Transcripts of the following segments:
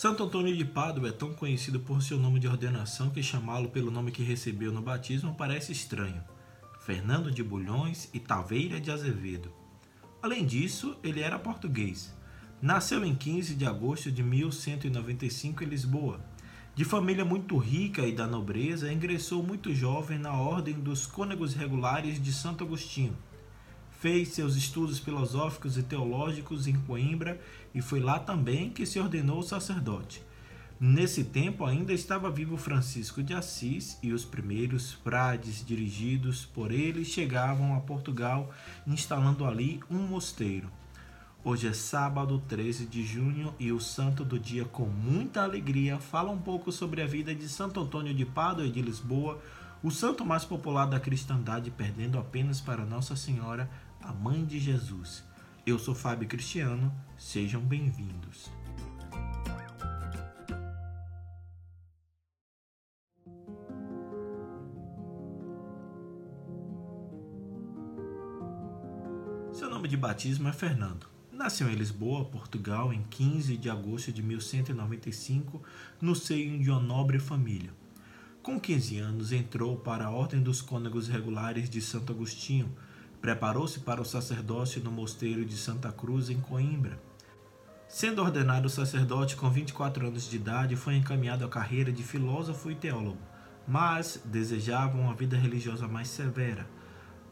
Santo Antônio de Pádua é tão conhecido por seu nome de ordenação que chamá-lo pelo nome que recebeu no batismo parece estranho. Fernando de Bulhões e Taveira de Azevedo. Além disso, ele era português. Nasceu em 15 de agosto de 1195 em Lisboa. De família muito rica e da nobreza, ingressou muito jovem na Ordem dos Cônegos Regulares de Santo Agostinho Fez seus estudos filosóficos e teológicos em Coimbra e foi lá também que se ordenou sacerdote. Nesse tempo ainda estava vivo Francisco de Assis e os primeiros frades dirigidos por ele chegavam a Portugal, instalando ali um mosteiro. Hoje é sábado 13 de junho e o santo do dia, com muita alegria, fala um pouco sobre a vida de Santo Antônio de Pádua e de Lisboa, o santo mais popular da cristandade, perdendo apenas para Nossa Senhora a mãe de Jesus. Eu sou Fábio Cristiano, sejam bem-vindos. Seu nome de batismo é Fernando. Nasceu em Lisboa, Portugal, em 15 de agosto de 1195, no seio de uma nobre família. Com 15 anos, entrou para a Ordem dos Cônegos Regulares de Santo Agostinho, Preparou-se para o sacerdócio no mosteiro de Santa Cruz, em Coimbra. Sendo ordenado sacerdote com 24 anos de idade, foi encaminhado à carreira de filósofo e teólogo, mas desejava uma vida religiosa mais severa.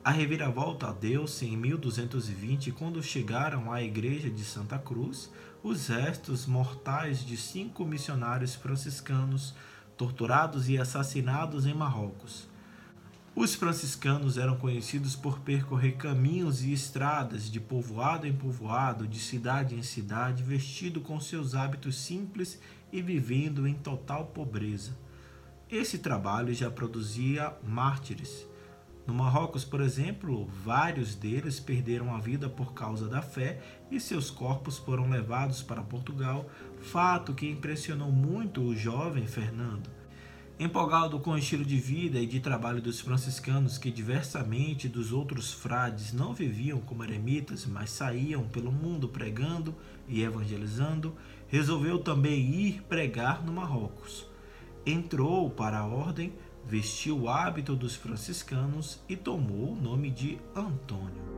A reviravolta deu-se em 1220, quando chegaram à igreja de Santa Cruz os restos mortais de cinco missionários franciscanos torturados e assassinados em Marrocos. Os franciscanos eram conhecidos por percorrer caminhos e estradas de povoado em povoado, de cidade em cidade, vestido com seus hábitos simples e vivendo em total pobreza. Esse trabalho já produzia mártires. No Marrocos, por exemplo, vários deles perderam a vida por causa da fé e seus corpos foram levados para Portugal, fato que impressionou muito o jovem Fernando. Empolgado com o estilo de vida e de trabalho dos franciscanos, que diversamente dos outros frades não viviam como eremitas, mas saíam pelo mundo pregando e evangelizando, resolveu também ir pregar no Marrocos. Entrou para a ordem, vestiu o hábito dos franciscanos e tomou o nome de Antônio.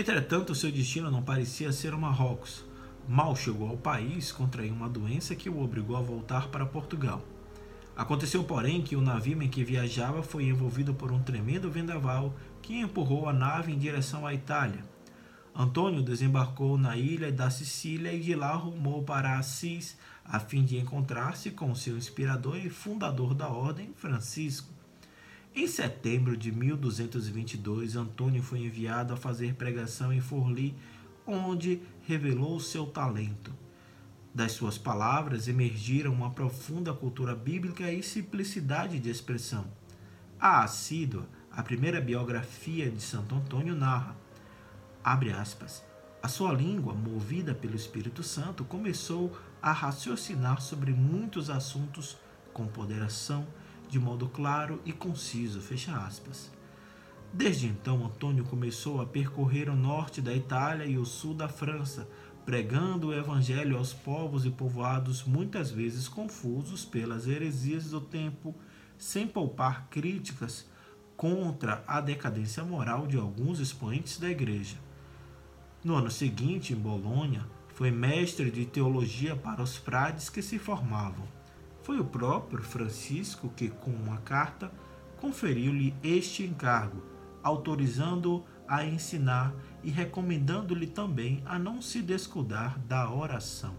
Entretanto, seu destino não parecia ser o Marrocos. Mal chegou ao país, contraiu uma doença que o obrigou a voltar para Portugal. Aconteceu, porém, que o navio em que viajava foi envolvido por um tremendo vendaval que empurrou a nave em direção à Itália. Antônio desembarcou na ilha da Sicília e de lá rumou para Assis, a fim de encontrar-se com seu inspirador e fundador da ordem, Francisco. Em setembro de 1222, Antônio foi enviado a fazer pregação em Forli, onde revelou seu talento. Das suas palavras emergiram uma profunda cultura bíblica e simplicidade de expressão. A Assídua, a primeira biografia de Santo Antônio, narra, abre aspas, a sua língua, movida pelo Espírito Santo, começou a raciocinar sobre muitos assuntos com ponderação, de modo claro e conciso. Fecha aspas. Desde então, Antônio começou a percorrer o norte da Itália e o sul da França, pregando o evangelho aos povos e povoados muitas vezes confusos pelas heresias do tempo, sem poupar críticas contra a decadência moral de alguns expoentes da igreja. No ano seguinte, em Bolonha, foi mestre de teologia para os frades que se formavam. Foi o próprio Francisco que, com uma carta, conferiu-lhe este encargo, autorizando-o a ensinar e recomendando-lhe também a não se descuidar da oração.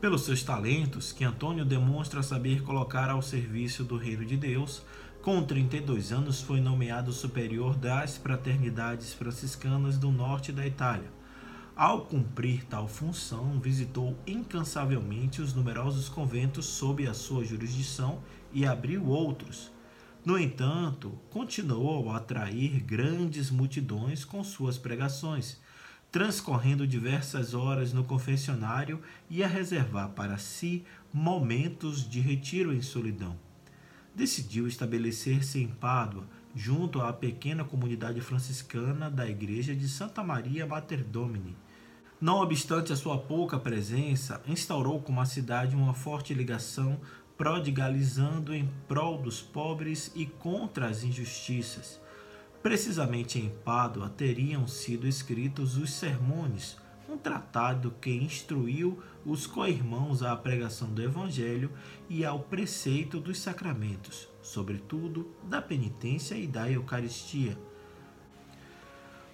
Pelos seus talentos, que Antônio demonstra saber colocar ao serviço do reino de Deus, com 32 anos, foi nomeado superior das fraternidades franciscanas do norte da Itália. Ao cumprir tal função, visitou incansavelmente os numerosos conventos sob a sua jurisdição e abriu outros. No entanto, continuou a atrair grandes multidões com suas pregações, transcorrendo diversas horas no confessionário e a reservar para si momentos de retiro em solidão. Decidiu estabelecer-se em Pádua, junto à pequena comunidade franciscana da igreja de Santa Maria Mater Domini. Não obstante a sua pouca presença, instaurou com a cidade uma forte ligação, prodigalizando em prol dos pobres e contra as injustiças. Precisamente em Pádua teriam sido escritos os sermões, um tratado que instruiu os co-irmãos à pregação do Evangelho e ao preceito dos sacramentos, sobretudo da penitência e da Eucaristia.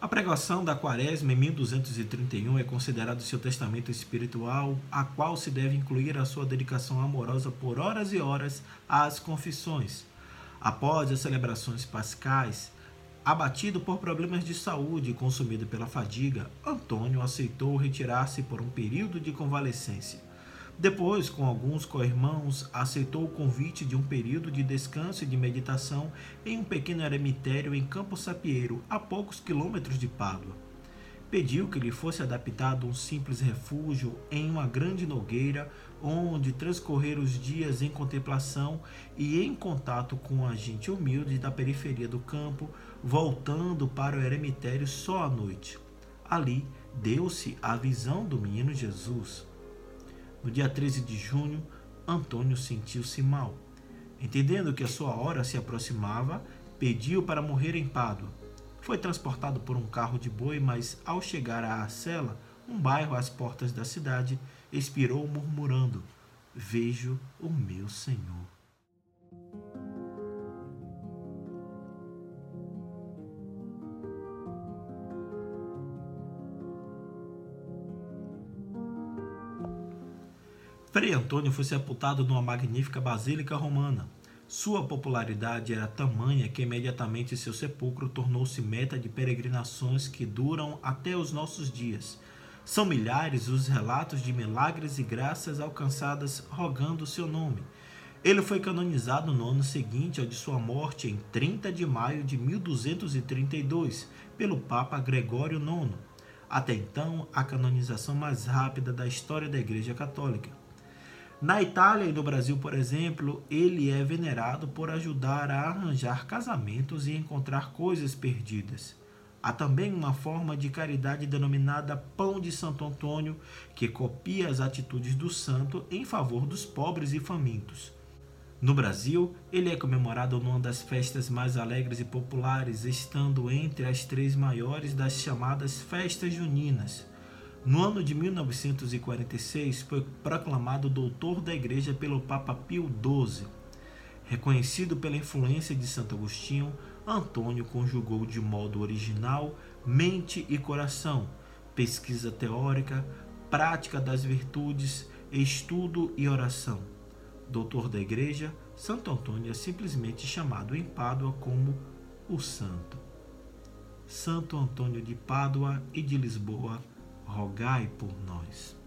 A pregação da Quaresma em 1231 é considerado seu testamento espiritual, a qual se deve incluir a sua dedicação amorosa por horas e horas às confissões. Após as celebrações pascais, Abatido por problemas de saúde e consumido pela fadiga, Antônio aceitou retirar-se por um período de convalescência. Depois, com alguns co-irmãos, aceitou o convite de um período de descanso e de meditação em um pequeno eremitério em Campo Sapieiro, a poucos quilômetros de Pádua. Pediu que lhe fosse adaptado um simples refúgio em uma grande nogueira, onde transcorrer os dias em contemplação e em contato com a gente humilde da periferia do campo, voltando para o eremitério só à noite. Ali deu-se a visão do menino Jesus. No dia 13 de junho, Antônio sentiu-se mal. Entendendo que a sua hora se aproximava, pediu para morrer em Pádua. Foi transportado por um carro de boi, mas ao chegar a Arcela, um bairro às portas da cidade, expirou murmurando: Vejo o meu Senhor. Frei Antônio foi sepultado numa magnífica basílica romana. Sua popularidade era tamanha que imediatamente seu sepulcro tornou-se meta de peregrinações que duram até os nossos dias. São milhares os relatos de milagres e graças alcançadas rogando seu nome. Ele foi canonizado no ano seguinte ao de sua morte, em 30 de maio de 1232, pelo Papa Gregório IX. Até então, a canonização mais rápida da história da Igreja Católica. Na Itália e no Brasil, por exemplo, ele é venerado por ajudar a arranjar casamentos e encontrar coisas perdidas. Há também uma forma de caridade denominada Pão de Santo Antônio, que copia as atitudes do santo em favor dos pobres e famintos. No Brasil, ele é comemorado numa das festas mais alegres e populares, estando entre as três maiores das chamadas festas juninas. No ano de 1946, foi proclamado doutor da Igreja pelo Papa Pio XII. Reconhecido pela influência de Santo Agostinho, Antônio conjugou de modo original mente e coração, pesquisa teórica, prática das virtudes, estudo e oração. Doutor da Igreja, Santo Antônio é simplesmente chamado em Pádua como o Santo. Santo Antônio de Pádua e de Lisboa rogai por nós.